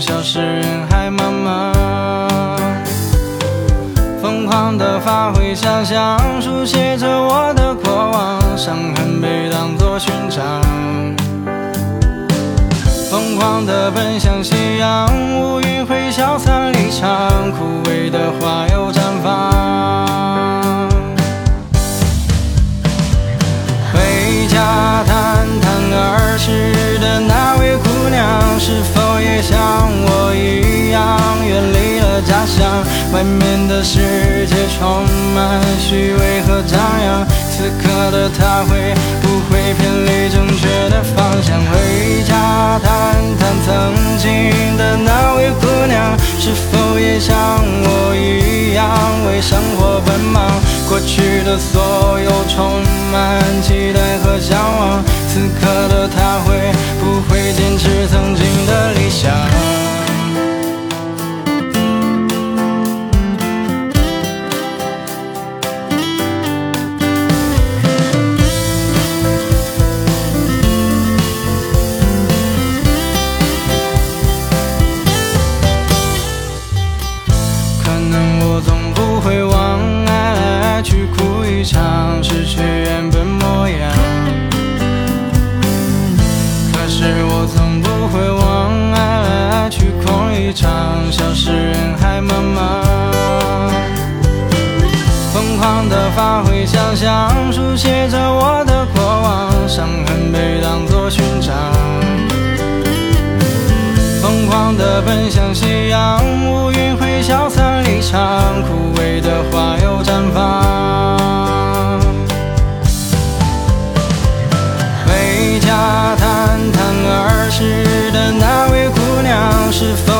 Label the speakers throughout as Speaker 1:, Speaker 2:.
Speaker 1: 消失人海茫茫。疯狂的发挥想象，书写着我的过往，伤痕被当作勋章。疯狂的奔向夕阳，乌云会消散离场，枯萎的花又绽放。回家谈谈儿时的那位姑娘，是否也像我一样远离了家乡？外面的世界充满虚伪和张扬，此刻的她会不会偏离正确的方向？回家谈谈曾经的那位姑娘，是否也像我一样为生活奔忙？过去的所有充满期待和向往，此刻的她会不会坚持想？可能我总不会忘，爱来爱去哭一场，失去原本模样。可是我总不，一场，消失人海茫茫。疯狂的发挥想象，书写着我的过往，伤痕被当作勋章。疯狂的奔向夕阳，乌云会消散离场，枯萎的花又绽放。回家谈谈儿时的那位姑娘，是否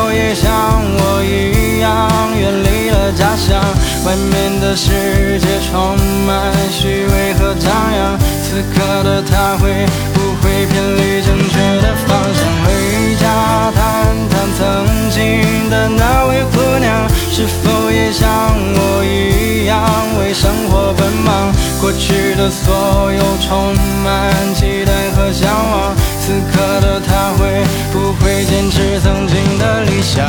Speaker 1: 外面的世界充满虚伪和张扬，此刻的她会不会偏离正确的方向？回家谈谈曾经的那位姑娘，是否也像我一样为生活奔忙？过去的所有充满期待和向往，此刻的她会不会坚持曾经的理想？